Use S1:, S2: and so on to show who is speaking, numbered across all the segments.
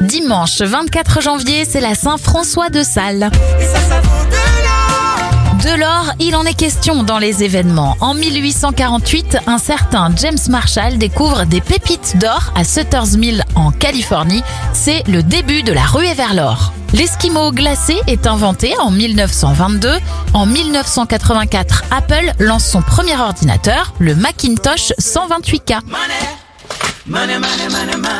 S1: Dimanche 24 janvier, c'est la Saint-François de Sales.
S2: Et ça, ça vaut de l'or.
S1: De l'or, il en est question dans les événements. En 1848, un certain James Marshall découvre des pépites d'or à Sutter's Mill en Californie. C'est le début de la ruée vers l'or. L'esquimau glacé est inventé en 1922. En 1984, Apple lance son premier ordinateur, le Macintosh 128K.
S2: Money, money, money, money.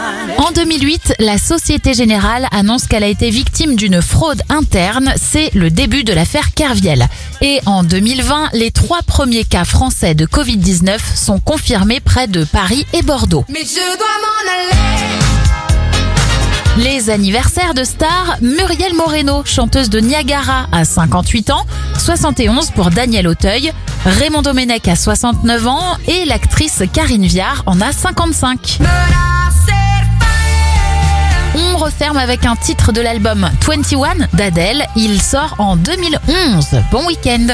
S1: En 2008, la Société Générale annonce qu'elle a été victime d'une fraude interne. C'est le début de l'affaire Kerviel. Et en 2020, les trois premiers cas français de Covid-19 sont confirmés près de Paris et Bordeaux.
S2: Mais je dois m'en aller.
S1: Les anniversaires de stars, Muriel Moreno, chanteuse de Niagara à 58 ans, 71 pour Daniel Auteuil, Raymond Domenech à 69 ans et l'actrice Karine Viard en a 55. On referme avec un titre de l'album 21 d'Adèle. Il sort en 2011. Bon week-end